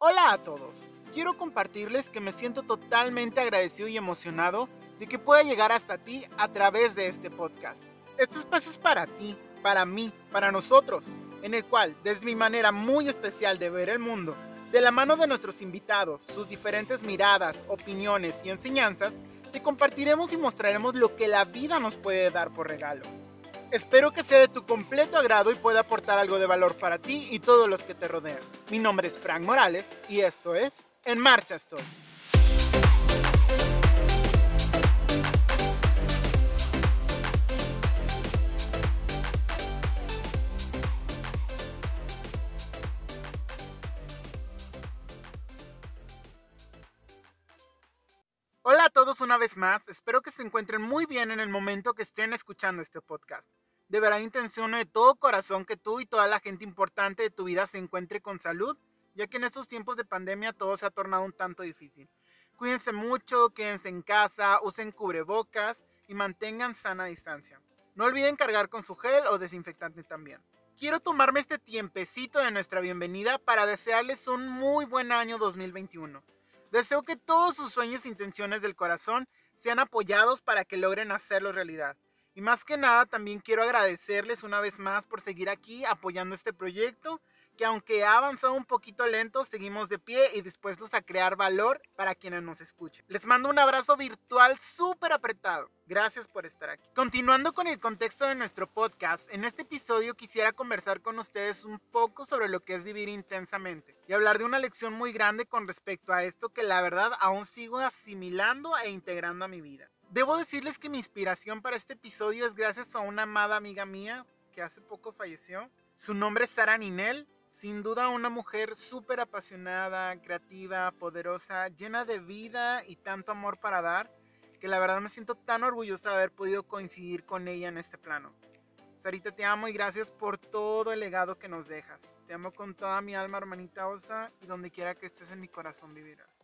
Hola a todos. Quiero compartirles que me siento totalmente agradecido y emocionado de que pueda llegar hasta ti a través de este podcast. Este espacio es para ti, para mí, para nosotros, en el cual, desde mi manera muy especial de ver el mundo, de la mano de nuestros invitados, sus diferentes miradas, opiniones y enseñanzas, te compartiremos y mostraremos lo que la vida nos puede dar por regalo. Espero que sea de tu completo agrado y pueda aportar algo de valor para ti y todos los que te rodean. Mi nombre es Frank Morales y esto es En Marcha Estoy. A todos una vez más, espero que se encuentren muy bien en el momento que estén escuchando este podcast. De verdad intenciono de todo corazón que tú y toda la gente importante de tu vida se encuentre con salud, ya que en estos tiempos de pandemia todo se ha tornado un tanto difícil. Cuídense mucho, quédense en casa, usen cubrebocas y mantengan sana distancia. No olviden cargar con su gel o desinfectante también. Quiero tomarme este tiempecito de nuestra bienvenida para desearles un muy buen año 2021 Deseo que todos sus sueños e intenciones del corazón sean apoyados para que logren hacerlo realidad. Y más que nada, también quiero agradecerles una vez más por seguir aquí apoyando este proyecto que aunque ha avanzado un poquito lento, seguimos de pie y dispuestos a crear valor para quienes nos escuchen. Les mando un abrazo virtual súper apretado. Gracias por estar aquí. Continuando con el contexto de nuestro podcast, en este episodio quisiera conversar con ustedes un poco sobre lo que es vivir intensamente y hablar de una lección muy grande con respecto a esto que la verdad aún sigo asimilando e integrando a mi vida. Debo decirles que mi inspiración para este episodio es gracias a una amada amiga mía que hace poco falleció. Su nombre es Sara Ninel sin duda una mujer súper apasionada, creativa, poderosa, llena de vida y tanto amor para dar, que la verdad me siento tan orgullosa de haber podido coincidir con ella en este plano. Sarita, te amo y gracias por todo el legado que nos dejas. Te amo con toda mi alma, hermanita Osa, y donde quiera que estés en mi corazón vivirás.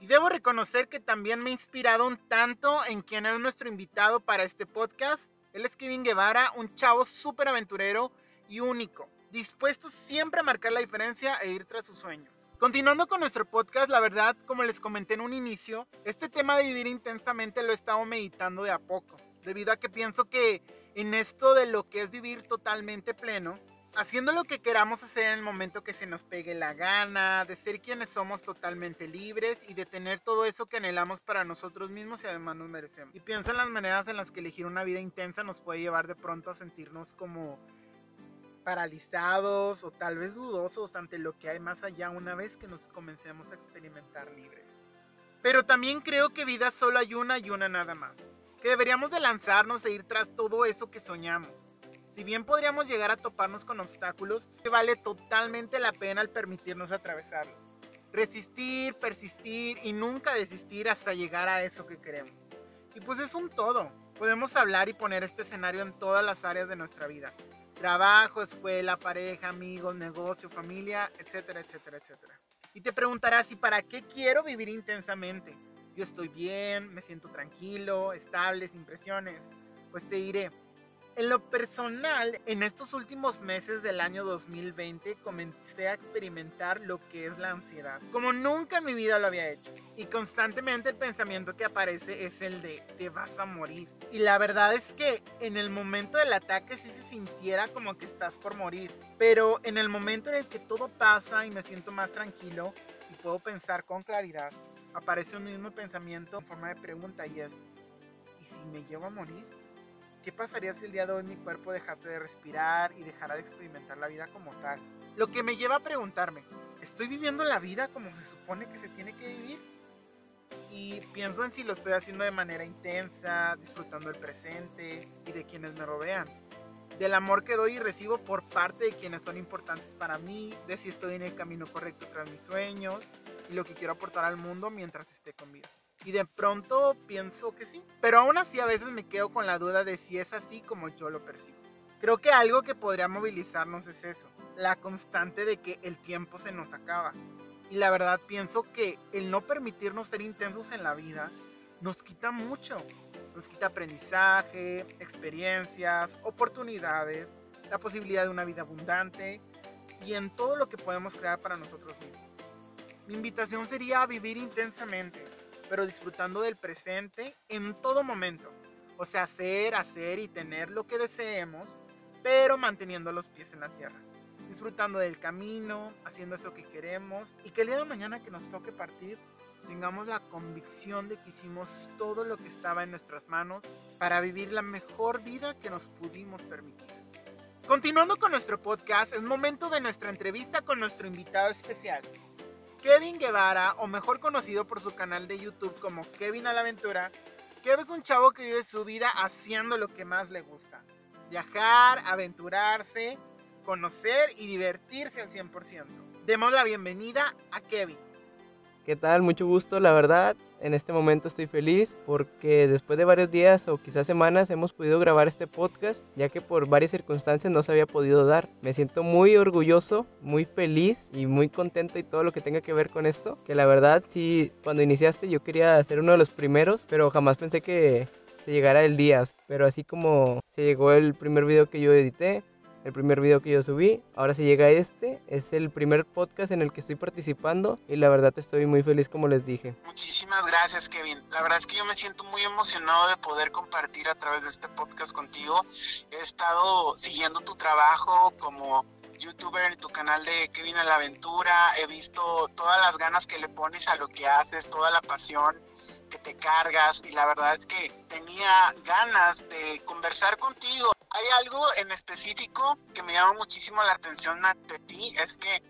Y debo reconocer que también me ha inspirado un tanto en quien es nuestro invitado para este podcast. Él es Kevin Guevara, un chavo súper aventurero y único dispuestos siempre a marcar la diferencia e ir tras sus sueños. Continuando con nuestro podcast, la verdad, como les comenté en un inicio, este tema de vivir intensamente lo he estado meditando de a poco, debido a que pienso que en esto de lo que es vivir totalmente pleno, haciendo lo que queramos hacer en el momento que se nos pegue la gana, de ser quienes somos totalmente libres y de tener todo eso que anhelamos para nosotros mismos y además nos merecemos. Y pienso en las maneras en las que elegir una vida intensa nos puede llevar de pronto a sentirnos como paralizados o tal vez dudosos ante lo que hay más allá una vez que nos comencemos a experimentar libres. Pero también creo que vida solo hay una y una nada más, que deberíamos de lanzarnos e ir tras todo eso que soñamos. Si bien podríamos llegar a toparnos con obstáculos, vale totalmente la pena el permitirnos atravesarlos. Resistir, persistir y nunca desistir hasta llegar a eso que queremos. Y pues es un todo. Podemos hablar y poner este escenario en todas las áreas de nuestra vida trabajo, escuela, pareja, amigos, negocio, familia, etcétera, etcétera, etcétera. Y te preguntarás, ¿y para qué quiero vivir intensamente? Yo estoy bien, me siento tranquilo, estable, sin presiones. Pues te diré, en lo personal, en estos últimos meses del año 2020 comencé a experimentar lo que es la ansiedad, como nunca en mi vida lo había hecho. Y constantemente el pensamiento que aparece es el de te vas a morir. Y la verdad es que en el momento del ataque sí se sintiera como que estás por morir. Pero en el momento en el que todo pasa y me siento más tranquilo y puedo pensar con claridad, aparece un mismo pensamiento en forma de pregunta y es, ¿y si me llevo a morir? ¿Qué pasaría si el día de hoy mi cuerpo dejase de respirar y dejara de experimentar la vida como tal? Lo que me lleva a preguntarme, ¿estoy viviendo la vida como se supone que se tiene que vivir? Y pienso en si lo estoy haciendo de manera intensa, disfrutando el presente y de quienes me rodean. Del amor que doy y recibo por parte de quienes son importantes para mí, de si estoy en el camino correcto tras mis sueños y lo que quiero aportar al mundo mientras esté con vida. Y de pronto pienso que sí. Pero aún así a veces me quedo con la duda de si es así como yo lo percibo. Creo que algo que podría movilizarnos es eso, la constante de que el tiempo se nos acaba. Y la verdad pienso que el no permitirnos ser intensos en la vida nos quita mucho. Nos quita aprendizaje, experiencias, oportunidades, la posibilidad de una vida abundante y en todo lo que podemos crear para nosotros mismos. Mi invitación sería a vivir intensamente, pero disfrutando del presente en todo momento. O sea, hacer, hacer y tener lo que deseemos, pero manteniendo los pies en la tierra. Disfrutando del camino, haciendo eso que queremos y que el día de mañana que nos toque partir, tengamos la convicción de que hicimos todo lo que estaba en nuestras manos para vivir la mejor vida que nos pudimos permitir. Continuando con nuestro podcast, es momento de nuestra entrevista con nuestro invitado especial, Kevin Guevara, o mejor conocido por su canal de YouTube como Kevin a la Aventura, Kevin es un chavo que vive su vida haciendo lo que más le gusta. Viajar, aventurarse, conocer y divertirse al 100%. Demos la bienvenida a Kevin. ¿Qué tal? Mucho gusto, la verdad. En este momento estoy feliz porque después de varios días o quizás semanas hemos podido grabar este podcast, ya que por varias circunstancias no se había podido dar. Me siento muy orgulloso, muy feliz y muy contento y todo lo que tenga que ver con esto. Que la verdad, sí, cuando iniciaste yo quería ser uno de los primeros, pero jamás pensé que se llegara el día. Pero así como se llegó el primer video que yo edité, el primer video que yo subí. Ahora se llega este, es el primer podcast en el que estoy participando y la verdad estoy muy feliz como les dije. Muchísimas gracias Kevin. La verdad es que yo me siento muy emocionado de poder compartir a través de este podcast contigo. He estado siguiendo tu trabajo como youtuber en tu canal de Kevin a la Aventura. He visto todas las ganas que le pones a lo que haces, toda la pasión que te cargas y la verdad es que tenía ganas de conversar contigo hay algo en específico que me llama muchísimo la atención de ti, es que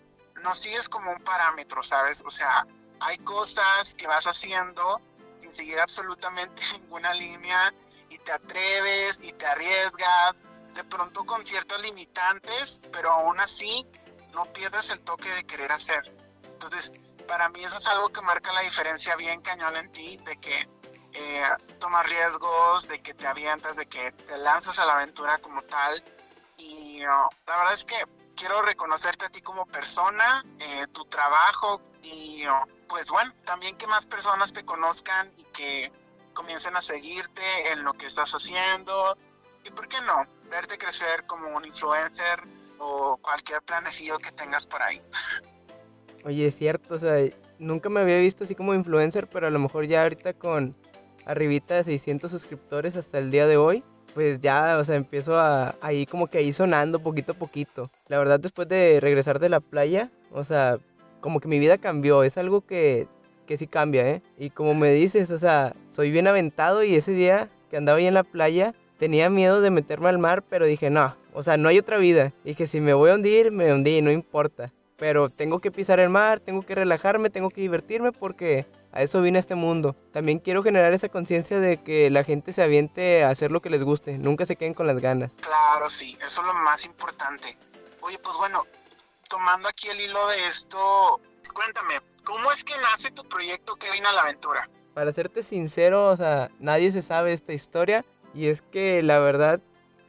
no sigues como un parámetro, ¿sabes? O sea, hay cosas que vas haciendo sin seguir absolutamente ninguna línea y te atreves y te arriesgas, de pronto con ciertas limitantes, pero aún así no pierdes el toque de querer hacer. Entonces, para mí eso es algo que marca la diferencia bien cañón en ti, de que eh, tomas riesgos, de que te avientas, de que te lanzas a la aventura como tal. Y la verdad es que quiero reconocerte a ti como persona, eh, tu trabajo y pues bueno, también que más personas te conozcan y que comiencen a seguirte en lo que estás haciendo. Y por qué no, verte crecer como un influencer o cualquier planecillo que tengas por ahí. Oye, es cierto, o sea, nunca me había visto así como influencer, pero a lo mejor ya ahorita con arribita de 600 suscriptores hasta el día de hoy, pues ya, o sea, empiezo a ahí como que ahí sonando poquito a poquito. La verdad, después de regresar de la playa, o sea, como que mi vida cambió, es algo que, que sí cambia, ¿eh? Y como me dices, o sea, soy bien aventado y ese día que andaba ahí en la playa, tenía miedo de meterme al mar, pero dije, no, o sea, no hay otra vida. Dije, si me voy a hundir, me hundí, no importa. Pero tengo que pisar el mar, tengo que relajarme, tengo que divertirme porque a eso vine a este mundo. También quiero generar esa conciencia de que la gente se aviente a hacer lo que les guste, nunca se queden con las ganas. Claro, sí, eso es lo más importante. Oye, pues bueno, tomando aquí el hilo de esto, cuéntame, ¿cómo es que nace tu proyecto que vino a la aventura? Para serte sincero, o sea, nadie se sabe esta historia y es que la verdad,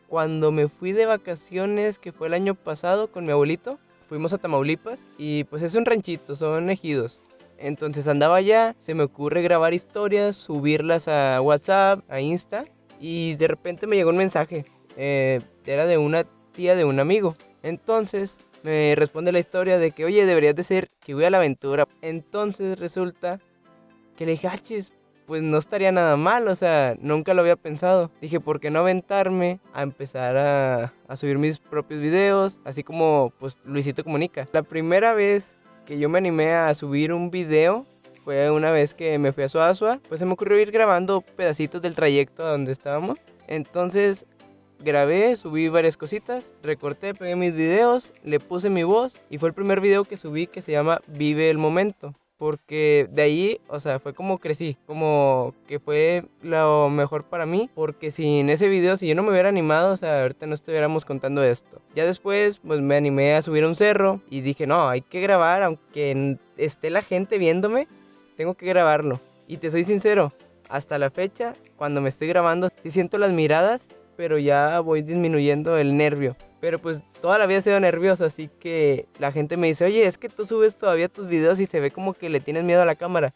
cuando me fui de vacaciones, que fue el año pasado con mi abuelito, fuimos a Tamaulipas y pues es un ranchito, son ejidos. Entonces andaba allá, se me ocurre grabar historias, subirlas a WhatsApp, a Insta y de repente me llegó un mensaje. Eh, era de una tía de un amigo. Entonces me responde la historia de que, oye, deberías de ser que voy a la aventura. Entonces resulta que le dije, ah, pues no estaría nada mal, o sea, nunca lo había pensado. Dije, ¿por qué no aventarme a empezar a, a subir mis propios videos? Así como, pues, Luisito Comunica. La primera vez que yo me animé a subir un video fue una vez que me fui a Suazua, pues se me ocurrió ir grabando pedacitos del trayecto a donde estábamos. Entonces grabé, subí varias cositas, recorté, pegué mis videos, le puse mi voz y fue el primer video que subí que se llama Vive el Momento porque de ahí, o sea, fue como crecí, como que fue lo mejor para mí, porque sin ese video, si yo no me hubiera animado, o sea, ahorita no estuviéramos contando esto. Ya después, pues me animé a subir a un cerro y dije, no, hay que grabar, aunque esté la gente viéndome, tengo que grabarlo. Y te soy sincero, hasta la fecha, cuando me estoy grabando, sí siento las miradas, pero ya voy disminuyendo el nervio. Pero pues toda la vida he sido nervioso, así que la gente me dice, oye, es que tú subes todavía tus videos y se ve como que le tienes miedo a la cámara.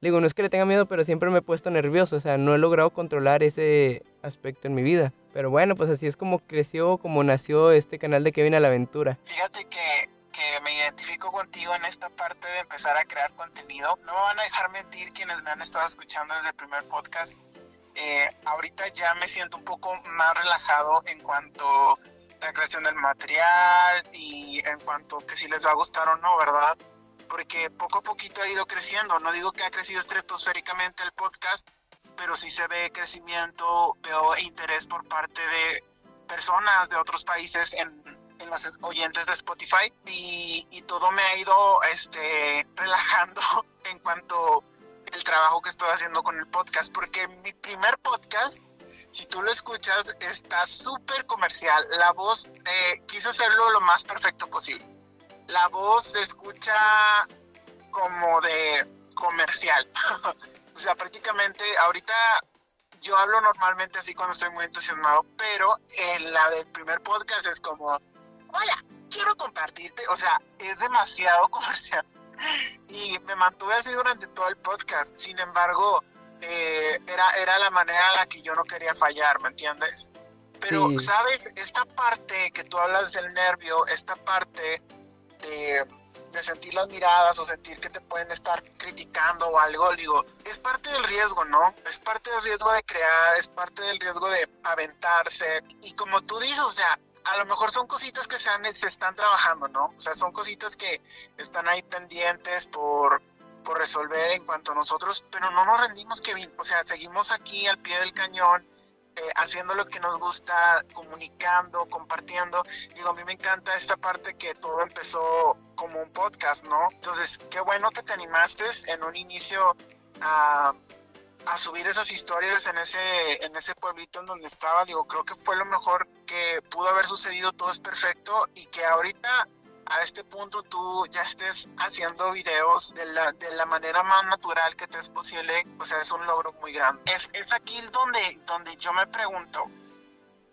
Le digo, no es que le tenga miedo, pero siempre me he puesto nervioso, o sea, no he logrado controlar ese aspecto en mi vida. Pero bueno, pues así es como creció, como nació este canal de Kevin a la Aventura. Fíjate que que me identifico contigo en esta parte de empezar a crear contenido. No me van a dejar mentir quienes me han estado escuchando desde el primer podcast. Eh, ahorita ya me siento un poco más relajado en cuanto a la creación del material y en cuanto que si les va a gustar o no, ¿verdad? Porque poco a poquito ha ido creciendo. No digo que ha crecido estratosféricamente el podcast, pero sí se ve crecimiento, veo interés por parte de personas de otros países en, en los oyentes de Spotify y, y, todo me ha ido este, relajando en cuanto el trabajo que estoy haciendo con el podcast, porque mi primer podcast, si tú lo escuchas, está súper comercial. La voz, eh, quise hacerlo lo más perfecto posible. La voz se escucha como de comercial. o sea, prácticamente ahorita yo hablo normalmente así cuando estoy muy entusiasmado, pero en la del primer podcast es como, hola, quiero compartirte, o sea, es demasiado comercial. Y me mantuve así durante todo el podcast, sin embargo, eh, era, era la manera en la que yo no quería fallar, ¿me entiendes? Pero, ¿sabes? Esta parte que tú hablas del nervio, esta parte de de sentir las miradas o sentir que te pueden estar criticando o algo, digo, es parte del riesgo, ¿no? Es parte del riesgo de crear, es parte del riesgo de aventarse. Y como tú dices, o sea, a lo mejor son cositas que se, se están trabajando, ¿no? O sea, son cositas que están ahí pendientes por, por resolver en cuanto a nosotros, pero no nos rendimos, Kevin. O sea, seguimos aquí al pie del cañón eh, haciendo lo que nos gusta, comunicando, compartiendo. Digo, a mí me encanta esta parte que todo empezó como un podcast, ¿no? Entonces, qué bueno que te animaste en un inicio a, a subir esas historias en ese, en ese pueblito en donde estaba. Digo, creo que fue lo mejor que pudo haber sucedido, todo es perfecto y que ahorita a este punto tú ya estés haciendo videos de la, de la manera más natural que te es posible, o sea, es un logro muy grande. Es, es aquí donde, donde yo me pregunto,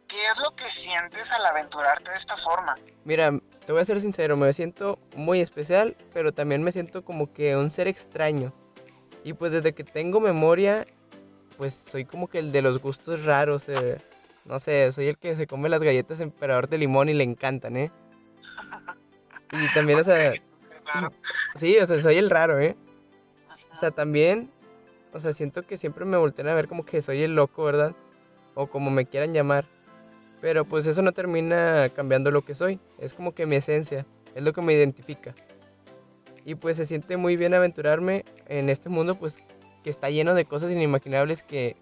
¿qué es lo que sientes al aventurarte de esta forma? Mira, te voy a ser sincero, me siento muy especial, pero también me siento como que un ser extraño. Y pues desde que tengo memoria, pues soy como que el de los gustos raros. Eh. No sé, soy el que se come las galletas emperador de limón y le encantan, ¿eh? Y también, o sea... Sí, o sea, soy el raro, ¿eh? O sea, también, o sea, siento que siempre me voltean a ver como que soy el loco, ¿verdad? O como me quieran llamar. Pero pues eso no termina cambiando lo que soy. Es como que mi esencia, es lo que me identifica. Y pues se siente muy bien aventurarme en este mundo, pues que está lleno de cosas inimaginables que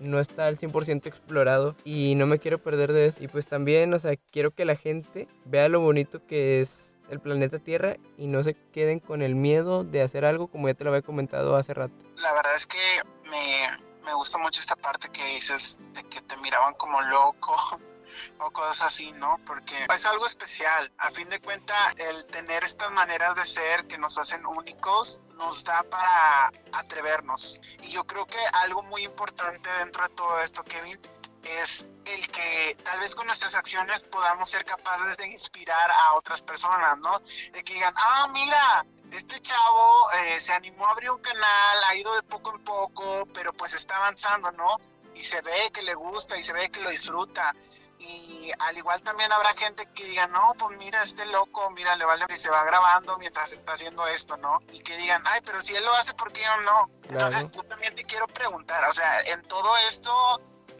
no está al 100% explorado y no me quiero perder de eso. Y pues también, o sea, quiero que la gente vea lo bonito que es el planeta Tierra y no se queden con el miedo de hacer algo como ya te lo había comentado hace rato. La verdad es que me, me gusta mucho esta parte que dices de que te miraban como loco o cosas así, ¿no? Porque es algo especial. A fin de cuentas, el tener estas maneras de ser que nos hacen únicos nos da para atrevernos. Y yo creo que algo muy importante dentro de todo esto, Kevin, es el que tal vez con nuestras acciones podamos ser capaces de inspirar a otras personas, ¿no? De que digan, ah, mira, este chavo eh, se animó a abrir un canal, ha ido de poco en poco, pero pues está avanzando, ¿no? Y se ve que le gusta y se ve que lo disfruta. Y al igual también habrá gente que diga, no, pues mira, este loco, mira, le vale que se va grabando mientras está haciendo esto, ¿no? Y que digan, ay, pero si él lo hace, ¿por qué yo no? Entonces, yo también te quiero preguntar, o sea, en todo esto,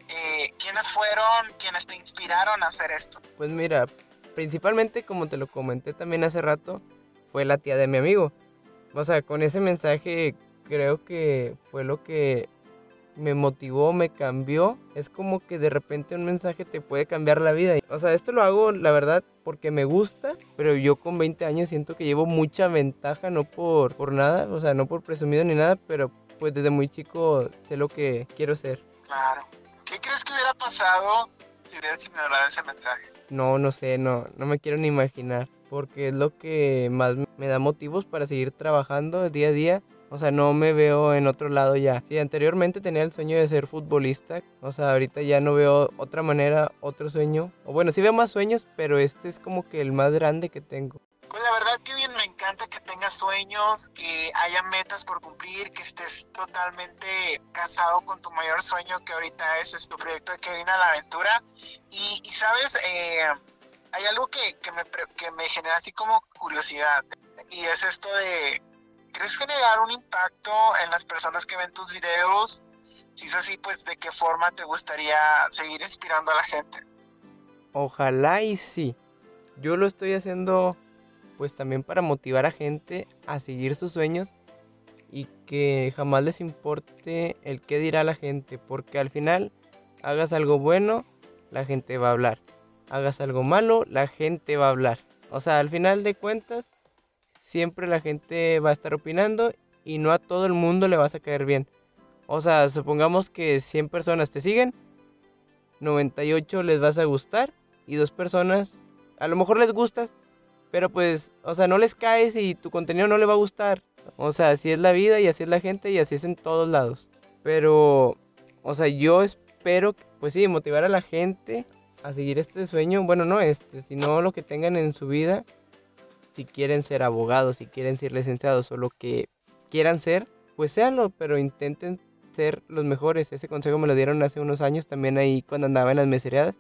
eh, ¿quiénes fueron quienes te inspiraron a hacer esto? Pues mira, principalmente, como te lo comenté también hace rato, fue la tía de mi amigo. O sea, con ese mensaje creo que fue lo que me motivó, me cambió. Es como que de repente un mensaje te puede cambiar la vida. O sea, esto lo hago, la verdad, porque me gusta, pero yo con 20 años siento que llevo mucha ventaja, no por, por nada, o sea, no por presumido ni nada, pero pues desde muy chico sé lo que quiero ser. Claro. ¿Qué crees que hubiera pasado si hubieras ignorado ese mensaje? No, no sé, no, no me quiero ni imaginar, porque es lo que más me da motivos para seguir trabajando día a día o sea, no me veo en otro lado ya. Si anteriormente tenía el sueño de ser futbolista, o sea, ahorita ya no veo otra manera, otro sueño. O bueno, sí veo más sueños, pero este es como que el más grande que tengo. Pues la verdad que bien me encanta que tengas sueños, que haya metas por cumplir, que estés totalmente casado con tu mayor sueño que ahorita es, tu proyecto de que viene a la aventura. Y, y sabes, eh, hay algo que, que, me, que me genera así como curiosidad y es esto de, ¿crees generar un impacto en las personas que ven tus videos? Si es así, pues de qué forma te gustaría seguir inspirando a la gente. Ojalá y sí. Yo lo estoy haciendo pues también para motivar a gente a seguir sus sueños y que jamás les importe el qué dirá la gente, porque al final hagas algo bueno, la gente va a hablar. Hagas algo malo, la gente va a hablar. O sea, al final de cuentas, siempre la gente va a estar opinando y no a todo el mundo le vas a caer bien. O sea, supongamos que 100 personas te siguen, 98 les vas a gustar y dos personas a lo mejor les gustas, pero pues, o sea, no les caes y tu contenido no le va a gustar. O sea, así es la vida y así es la gente y así es en todos lados. Pero, o sea, yo espero, pues sí, motivar a la gente a seguir este sueño. Bueno, no este, sino lo que tengan en su vida. Si quieren ser abogados, si quieren ser licenciados o lo que quieran ser, pues séanlo, pero intenten ser los mejores. Ese consejo me lo dieron hace unos años también ahí cuando andaba en las mesereadas.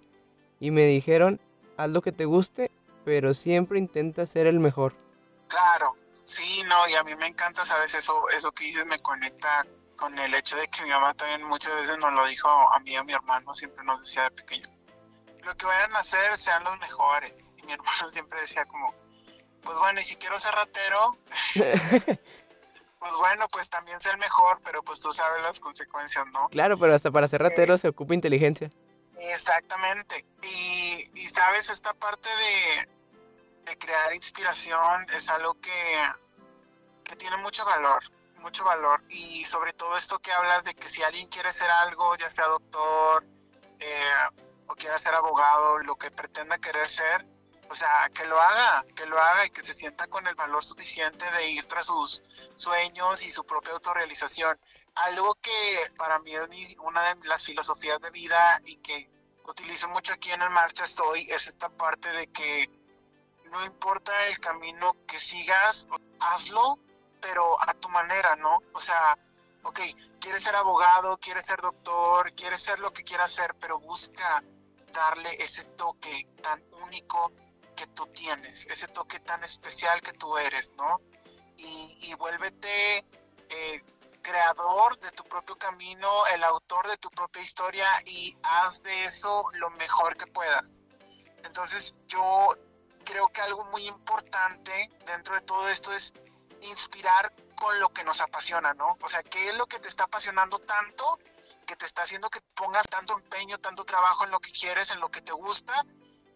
Y me dijeron, haz lo que te guste, pero siempre intenta ser el mejor. Claro, sí, no, y a mí me encanta, sabes, eso, eso que dices me conecta con el hecho de que mi mamá también muchas veces nos lo dijo a mí y a mi hermano, siempre nos decía de pequeños, lo que vayan a hacer sean los mejores. Y mi hermano siempre decía como, pues bueno, y si quiero ser ratero, pues bueno, pues también ser mejor, pero pues tú sabes las consecuencias, ¿no? Claro, pero hasta para ser ratero se ocupa inteligencia. Exactamente. Y, y sabes, esta parte de, de, crear inspiración es algo que, que tiene mucho valor, mucho valor. Y sobre todo esto que hablas de que si alguien quiere ser algo, ya sea doctor eh, o quiera ser abogado, lo que pretenda querer ser, o sea, que lo haga, que lo haga y que se sienta con el valor suficiente de ir tras sus sueños y su propia autorrealización algo que para mí es una de las filosofías de vida y que utilizo mucho aquí en el Marcha Estoy es esta parte de que no importa el camino que sigas, hazlo, pero a tu manera, ¿no? O sea, ok, quieres ser abogado, quieres ser doctor, quieres ser lo que quieras ser, pero busca darle ese toque tan único que tú tienes, ese toque tan especial que tú eres, ¿no? Y, y vuélvete eh, creador de tu propio camino, el autor de tu propia historia y haz de eso lo mejor que puedas. Entonces yo creo que algo muy importante dentro de todo esto es inspirar con lo que nos apasiona, ¿no? O sea, ¿qué es lo que te está apasionando tanto, que te está haciendo que pongas tanto empeño, tanto trabajo en lo que quieres, en lo que te gusta?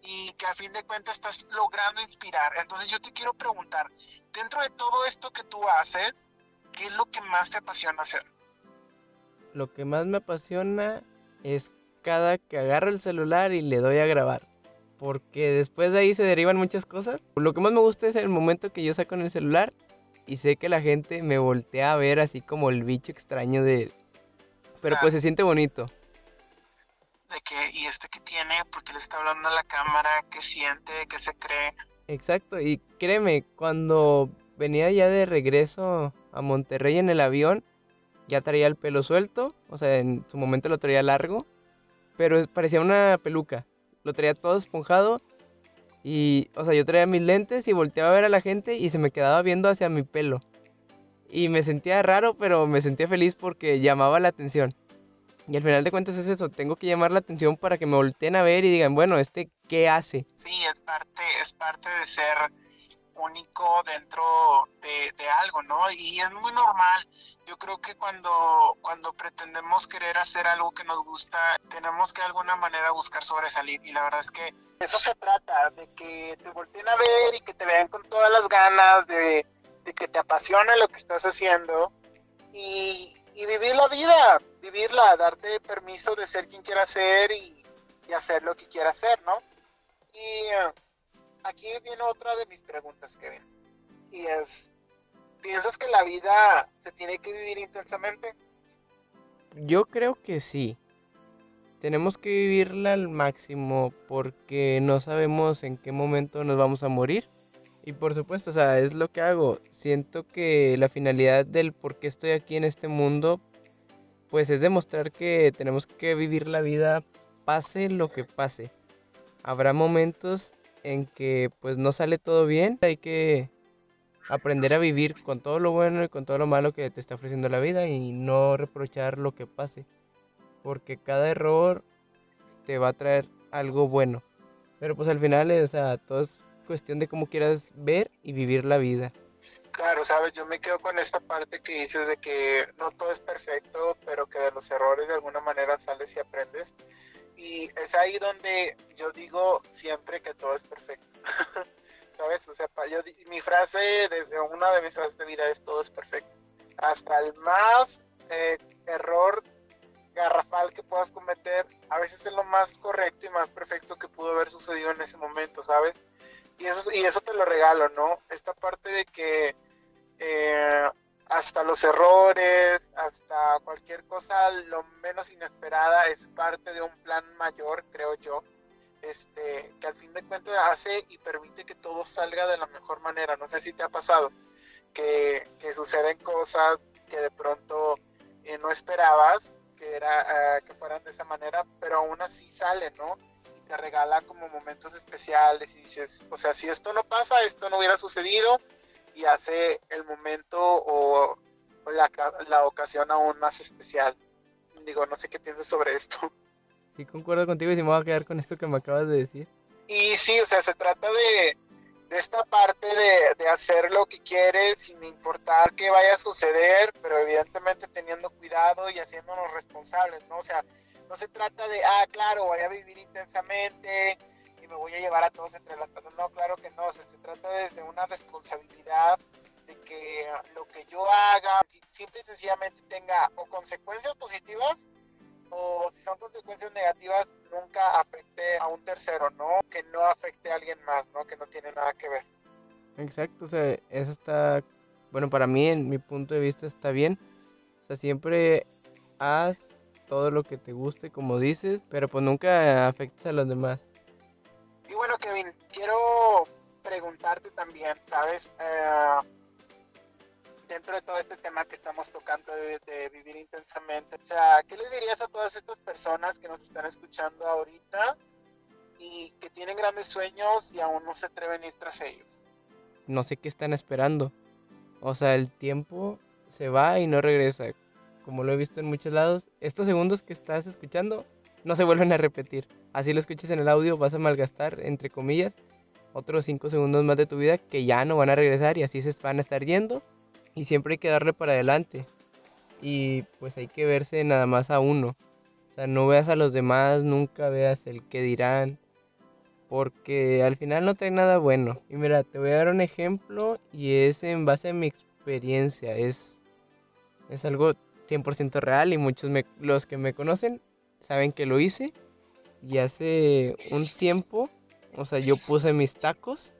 Y que a fin de cuentas estás logrando inspirar. Entonces yo te quiero preguntar, dentro de todo esto que tú haces, ¿qué es lo que más te apasiona hacer? Lo que más me apasiona es cada que agarro el celular y le doy a grabar. Porque después de ahí se derivan muchas cosas. Lo que más me gusta es el momento que yo saco en el celular y sé que la gente me voltea a ver así como el bicho extraño de... Pero pues se siente bonito. De que, ¿y este que tiene? Porque le está hablando a la cámara? ¿Qué siente? ¿Qué se cree? Exacto, y créeme, cuando venía ya de regreso a Monterrey en el avión, ya traía el pelo suelto, o sea, en su momento lo traía largo, pero parecía una peluca. Lo traía todo esponjado y, o sea, yo traía mis lentes y volteaba a ver a la gente y se me quedaba viendo hacia mi pelo. Y me sentía raro, pero me sentía feliz porque llamaba la atención. Y al final de cuentas es eso, tengo que llamar la atención para que me volteen a ver y digan, bueno, ¿este qué hace? Sí, es parte, es parte de ser único dentro de, algo, ¿no? Y es muy normal. Yo creo que cuando, cuando pretendemos querer hacer algo que nos gusta, tenemos que de alguna manera buscar sobresalir. Y la verdad es que eso se trata, de que te volteen a ver y que te vean con todas las ganas, de, que te apasione lo que estás haciendo y, vivir la vida, vivirla, darte permiso de ser quien quiera ser y, y hacer lo que quiera hacer, ¿no? Y eh, aquí viene otra de mis preguntas, Kevin. Y es, ¿piensas que la vida se tiene que vivir intensamente? Yo creo que sí. Tenemos que vivirla al máximo porque no sabemos en qué momento nos vamos a morir. Y por supuesto, o sea, es lo que hago. Siento que la finalidad del por qué estoy aquí en este mundo, pues es demostrar que tenemos que vivir la vida pase lo que pase. Habrá momentos en que pues no sale todo bien, hay que aprender a vivir con todo lo bueno y con todo lo malo que te está ofreciendo la vida y no reprochar lo que pase, porque cada error te va a traer algo bueno. Pero pues al final, o sea, todo es cuestión de cómo quieras ver y vivir la vida. Claro, sabes, yo me quedo con esta parte que dices de que no todo es perfecto, pero que de los errores de alguna manera sales y aprendes. Y es ahí donde yo digo siempre que todo es perfecto. ¿Sabes? O sea, yo, mi frase, de, una de mis frases de vida es todo es perfecto. Hasta el más eh, error garrafal que puedas cometer, a veces es lo más correcto y más perfecto que pudo haber sucedido en ese momento, ¿sabes? Y eso, y eso te lo regalo, ¿no? Esta parte de que eh, hasta los errores, hasta cualquier cosa lo menos inesperada es parte de un plan mayor, creo yo, este, que al fin de cuentas hace y permite que todo salga de la mejor manera. No sé si te ha pasado que, que suceden cosas que de pronto eh, no esperabas que, era, eh, que fueran de esa manera, pero aún así salen, ¿no? Te regala como momentos especiales y dices, o sea, si esto no pasa, esto no hubiera sucedido y hace el momento o, la, la, ocasión aún más especial. Digo, no sé qué piensas sobre esto. Sí, concuerdo contigo y si me voy a quedar con esto que me acabas de decir. Y sí, o sea, se trata de, de esta parte de, de, hacer lo que quieres sin importar qué vaya a suceder, pero evidentemente teniendo cuidado y haciéndonos responsables, ¿no? O sea, no se trata de, ah, claro, voy a vivir intensamente, me voy a llevar a todos entre las patas. No, claro que no, se trata desde una responsabilidad de que lo que yo haga simple y sencillamente tenga o consecuencias positivas o si son consecuencias negativas nunca afecte a un tercero, ¿no? Que no afecte a alguien más, ¿no? Que no tiene nada que ver. Exacto, o sea, eso está, bueno, para mí, en mi punto de vista, está bien. O sea, siempre haz todo lo que te guste, como dices, pero pues nunca afectes a los demás. Y bueno, Kevin, quiero preguntarte también, ¿sabes? Eh, dentro de todo este tema que estamos tocando de, vivir intensamente, o sea, ¿qué les dirías a todas estas personas que nos están escuchando ahorita y que tienen grandes sueños y aún no se atreven a ir tras ellos? No sé qué están esperando. O sea, el tiempo se va y no regresa. Como lo he visto en muchos lados, estos segundos que estás escuchando no se vuelven a repetir. Así lo escuches en el audio, vas a malgastar, entre comillas, otros 5 segundos más de tu vida que ya no van a regresar y así se van a estar yendo. Y siempre hay que darle para adelante. Y pues hay que verse nada más a uno. O sea, no veas a los demás, nunca veas el que dirán. Porque al final no trae nada bueno. Y mira, te voy a dar un ejemplo y es en base a mi experiencia. Es, es algo 100% real y muchos los que me conocen saben que lo hice. Y hace un tiempo, o sea, yo puse mis tacos.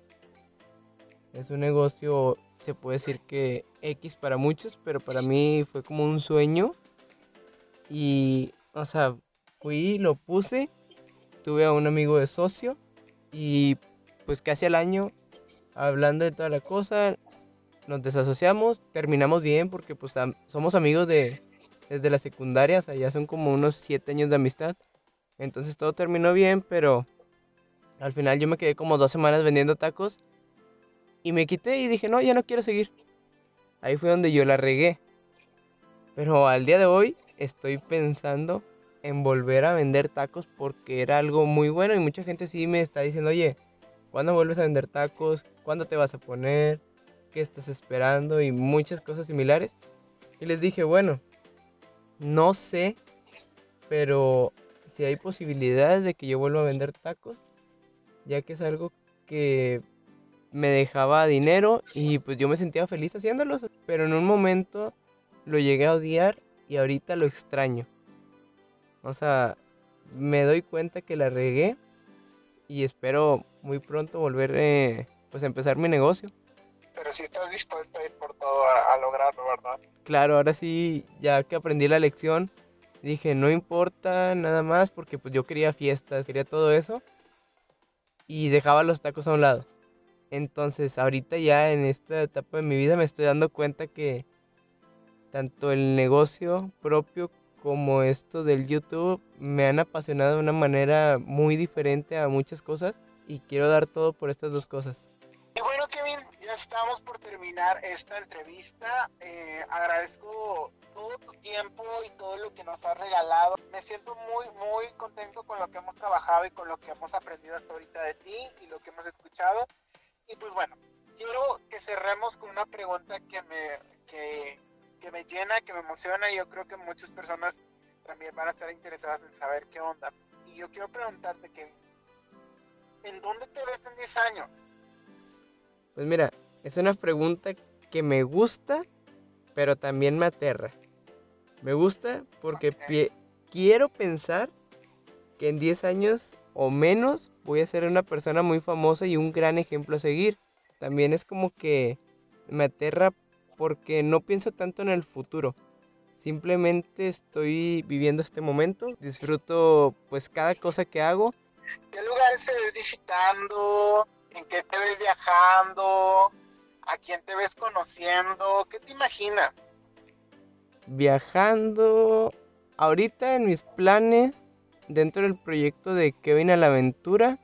Es un negocio, se puede decir que X para muchos, pero para mí fue como un sueño. Y, o sea, fui, lo puse, tuve a un amigo de socio y pues casi al año, hablando de toda la cosa, nos desasociamos, terminamos bien porque pues somos amigos de, desde la secundaria, o sea, ya son como unos 7 años de amistad. Entonces todo terminó bien, pero al final yo me quedé como dos semanas vendiendo tacos y me quité y dije, no, ya no quiero seguir. Ahí fue donde yo la regué. Pero al día de hoy estoy pensando en volver a vender tacos porque era algo muy bueno y mucha gente sí me está diciendo, oye, ¿cuándo vuelves a vender tacos? ¿Cuándo te vas a poner? ¿Qué estás esperando? Y muchas cosas similares. Y les dije, bueno, no sé, pero si hay posibilidades de que yo vuelva a vender tacos, ya que es algo que me dejaba dinero y pues yo me sentía feliz haciéndolos, pero en un momento lo llegué a odiar y ahorita lo extraño. O sea, me doy cuenta que la regué y espero muy pronto volver eh, pues a empezar mi negocio. Si estás dispuesto a ir por todo a, a lograrlo, ¿verdad? Claro, ahora sí, ya que aprendí la lección, dije, no importa nada más porque pues yo quería fiestas, quería todo eso y dejaba los tacos a un lado. Entonces, ahorita ya en esta etapa de mi vida me estoy dando cuenta que tanto el negocio propio como esto del YouTube me han apasionado de una manera muy diferente a muchas cosas y quiero dar todo por estas dos cosas. Ya estamos por terminar esta entrevista. Eh, agradezco todo tu tiempo y todo lo que nos has regalado. Me siento muy, muy contento con lo que hemos trabajado y con lo que hemos aprendido hasta ahorita de ti y lo que hemos escuchado. Y pues bueno, quiero que cerremos con una pregunta que me, que, que me llena, que me emociona y yo creo que muchas personas también van a estar interesadas en saber qué onda. Y yo quiero preguntarte, que ¿en dónde te ves en 10 años? Pues mira, es una pregunta que me gusta, pero también me aterra. Me gusta porque quiero pensar que en 10 años o menos voy a ser una persona muy famosa y un gran ejemplo a seguir. También es como que me aterra porque no pienso tanto en el futuro. Simplemente estoy viviendo este momento, disfruto pues cada cosa que hago. ¿Qué lugares te ves visitando? ¿En qué te ves viajando? ¿A quién te ves conociendo? ¿Qué te imaginas? Viajando ahorita en mis planes dentro del proyecto de Kevin a la Aventura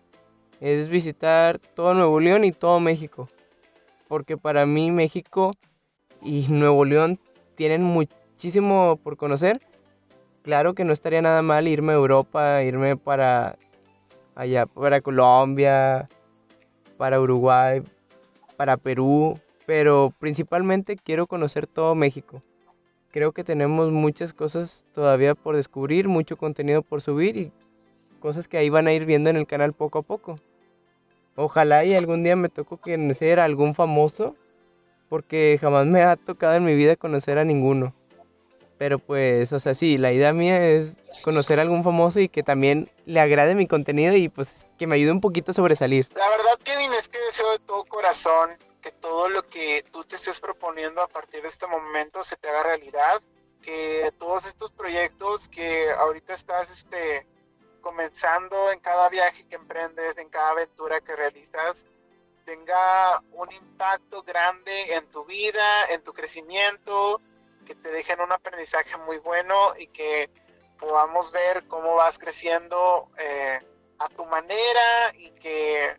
es visitar todo Nuevo León y todo México. Porque para mí México y Nuevo León tienen muchísimo por conocer. Claro que no estaría nada mal irme a Europa, irme para allá, para Colombia, para Uruguay, para Perú, pero principalmente quiero conocer todo México. Creo que tenemos muchas cosas todavía por descubrir, mucho contenido por subir y cosas que ahí van a ir viendo en el canal poco a poco. Ojalá y algún día me toque conocer a algún famoso, porque jamás me ha tocado en mi vida conocer a ninguno. Pero pues, o sea, sí, la idea mía es conocer a algún famoso y que también le agrade mi contenido y pues que me ayude un poquito a sobresalir. La verdad, Kevin, es que deseo de todo corazón que todo lo que tú te estés proponiendo a partir de este momento se te haga realidad, que todos estos proyectos que ahorita estás este, comenzando en cada viaje que emprendes, en cada aventura que realizas, tenga un impacto grande en tu vida, en tu crecimiento, que te dejen un aprendizaje muy bueno y que podamos ver cómo vas creciendo eh, a tu manera y que,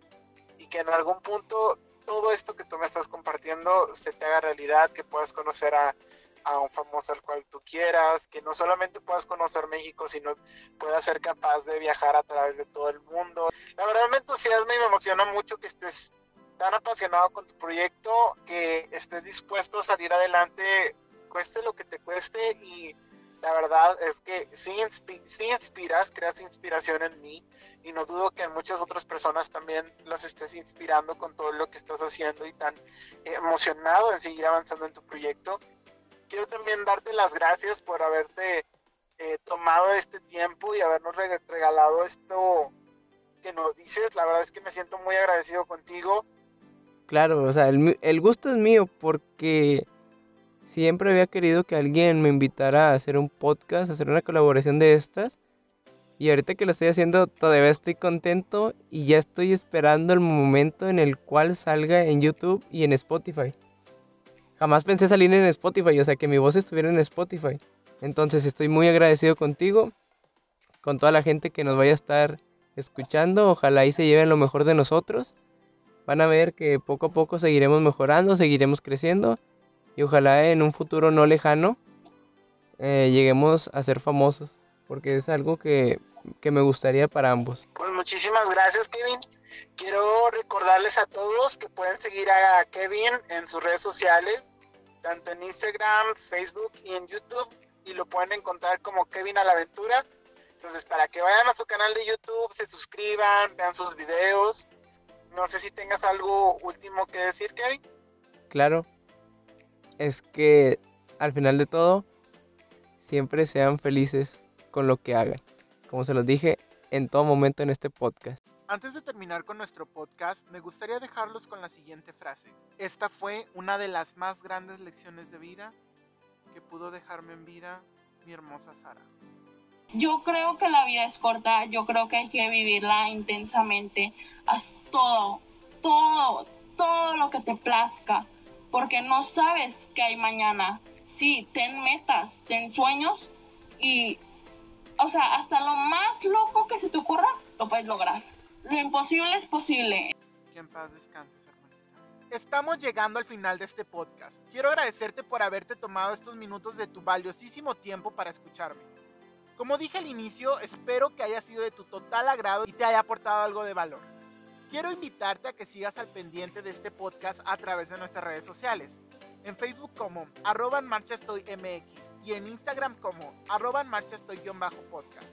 y que en algún punto todo esto que tú me estás compartiendo se te haga realidad, que puedas conocer a, a un famoso al cual tú quieras, que no solamente puedas conocer México, sino puedas ser capaz de viajar a través de todo el mundo. La verdad me entusiasma y me emociona mucho que estés tan apasionado con tu proyecto, que estés dispuesto a salir adelante, cueste lo que te cueste y la verdad es que sí, inspiras, creas inspiración en mí y no dudo que en muchas otras personas también los estés inspirando con todo lo que estás haciendo y tan emocionado de seguir avanzando en tu proyecto quiero también darte las gracias por haberte eh, tomado este tiempo y habernos regalado esto que nos dices. La verdad es que me siento muy agradecido contigo. Claro, o sea, el, el gusto es mío porque siempre había querido que alguien me invitara a hacer un podcast, a hacer una colaboración de estas. Y ahorita que lo estoy haciendo, todavía estoy contento y ya estoy esperando el momento en el cual salga en YouTube y en Spotify jamás pensé salir en Spotify, o sea, que mi voz estuviera en Spotify. Entonces estoy muy agradecido contigo, con toda la gente que nos vaya a estar escuchando. Ojalá ahí se lleven lo mejor de nosotros. Van a ver que poco a poco seguiremos mejorando, seguiremos creciendo y ojalá en un futuro no lejano eh, lleguemos a ser famosos, porque es algo que, que me gustaría para ambos. Pues muchísimas gracias, Kevin. Quiero recordarles a todos que pueden seguir a Kevin en sus redes sociales, tanto en Instagram, Facebook y en YouTube, y lo pueden encontrar como Kevin a la Aventura. Entonces, para que vayan a su canal de YouTube, se suscriban, vean sus videos. No sé si tengas algo último que decir, Kevin. Claro. Es que al final de todo, siempre sean felices con lo que hagan. Como se los dije en todo momento en este podcast. Antes de terminar con nuestro podcast, me gustaría dejarlos con la siguiente frase. Esta fue una de las más grandes lecciones de vida que pudo dejarme en vida mi hermosa Sara. Yo creo que la vida es corta, yo creo que hay que vivirla intensamente, haz todo, todo, todo lo que te plazca, porque no sabes qué hay mañana. Sí, ten metas, ten sueños y, o sea, hasta lo más loco que se te ocurra, lo puedes lograr. lo imposible es posible. Que en paz descanses, hermanita. Estamos llegando al final de este podcast. Quiero agradecerte por haberte tomado estos minutos de tu valiosísimo tiempo para escucharme. Como dije al inicio, espero que haya sido de tu total agrado y te haya aportado algo de valor. Quiero invitarte a que sigas al pendiente de este podcast a través de nuestras redes sociales. En Facebook como arroba en marcha y en Instagram como arroba en marcha estoy podcast.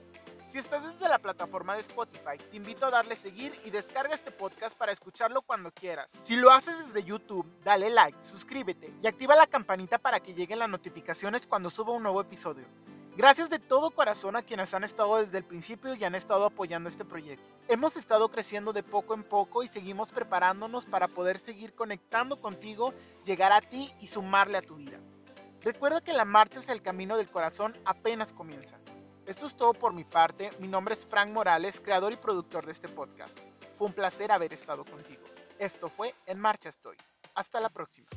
Si estás desde la plataforma de Spotify, te invito a darle seguir y descarga este podcast para escucharlo cuando quieras. Si lo haces desde YouTube, dale like, suscríbete y activa la campanita para que lleguen las notificaciones cuando suba un nuevo episodio. Gracias de todo corazón a quienes han estado desde el principio y han estado apoyando este proyecto. Hemos estado creciendo de poco en poco y seguimos preparándonos para poder seguir conectando contigo, llegar a ti y sumarle a tu vida. Recuerda que la marcha hacia el camino del corazón apenas comienza. Esto es todo por mi parte. Mi nombre es Frank Morales, creador y productor de este podcast. Fue un placer haber estado contigo. Esto fue En Marcha Estoy. Hasta la próxima.